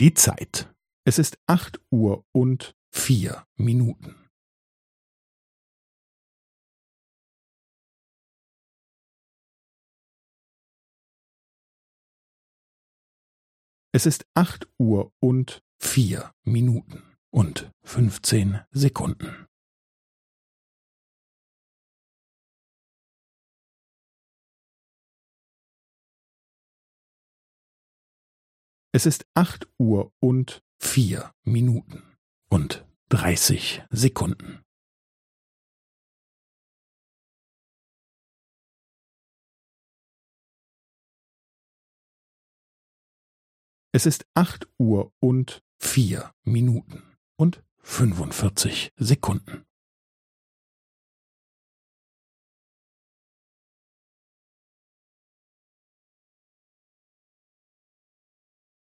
Die Zeit. Es ist acht Uhr und vier Minuten. Es ist acht Uhr und vier Minuten und fünfzehn Sekunden. Es ist acht Uhr und vier Minuten und dreißig Sekunden. Es ist acht Uhr und vier Minuten und fünfundvierzig Sekunden.